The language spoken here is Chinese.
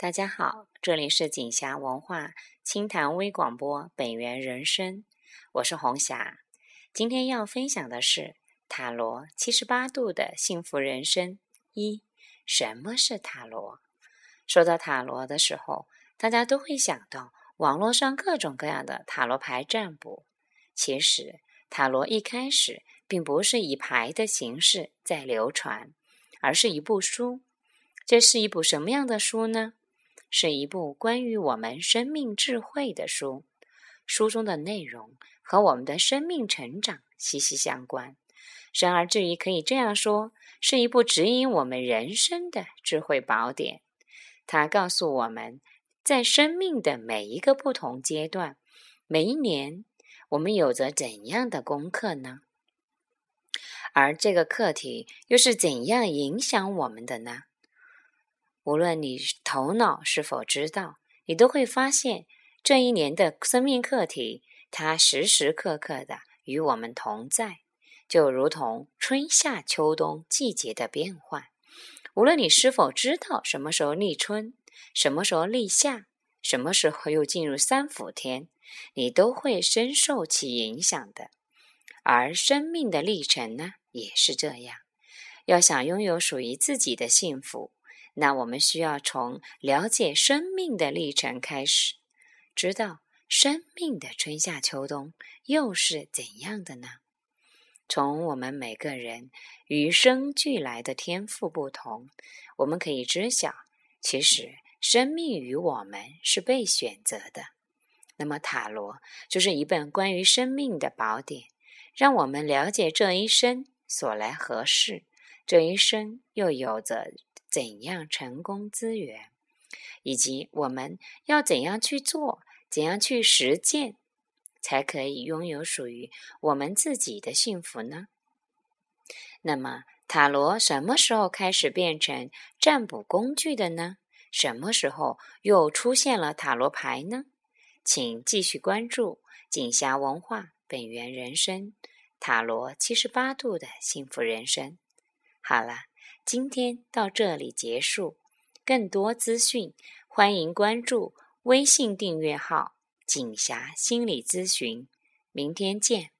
大家好，这里是锦霞文化清谈微广播本源人生，我是红霞。今天要分享的是塔罗七十八度的幸福人生。一，什么是塔罗？说到塔罗的时候，大家都会想到网络上各种各样的塔罗牌占卜。其实，塔罗一开始并不是以牌的形式在流传，而是一部书。这是一部什么样的书呢？是一部关于我们生命智慧的书，书中的内容和我们的生命成长息息相关。然而，至于可以这样说，是一部指引我们人生的智慧宝典。它告诉我们在生命的每一个不同阶段，每一年我们有着怎样的功课呢？而这个课题又是怎样影响我们的呢？无论你头脑是否知道，你都会发现这一年的生命课题，它时时刻刻的与我们同在，就如同春夏秋冬季节的变换。无论你是否知道什么时候立春，什么时候立夏，什么时候又进入三伏天，你都会深受其影响的。而生命的历程呢，也是这样。要想拥有属于自己的幸福。那我们需要从了解生命的历程开始，知道生命的春夏秋冬又是怎样的呢？从我们每个人与生俱来的天赋不同，我们可以知晓，其实生命与我们是被选择的。那么塔罗就是一本关于生命的宝典，让我们了解这一生所来何事，这一生又有着。怎样成功资源，以及我们要怎样去做，怎样去实践，才可以拥有属于我们自己的幸福呢？那么，塔罗什么时候开始变成占卜工具的呢？什么时候又出现了塔罗牌呢？请继续关注锦霞文化本源人生塔罗七十八度的幸福人生。好了。今天到这里结束，更多资讯欢迎关注微信订阅号“锦霞心理咨询”。明天见。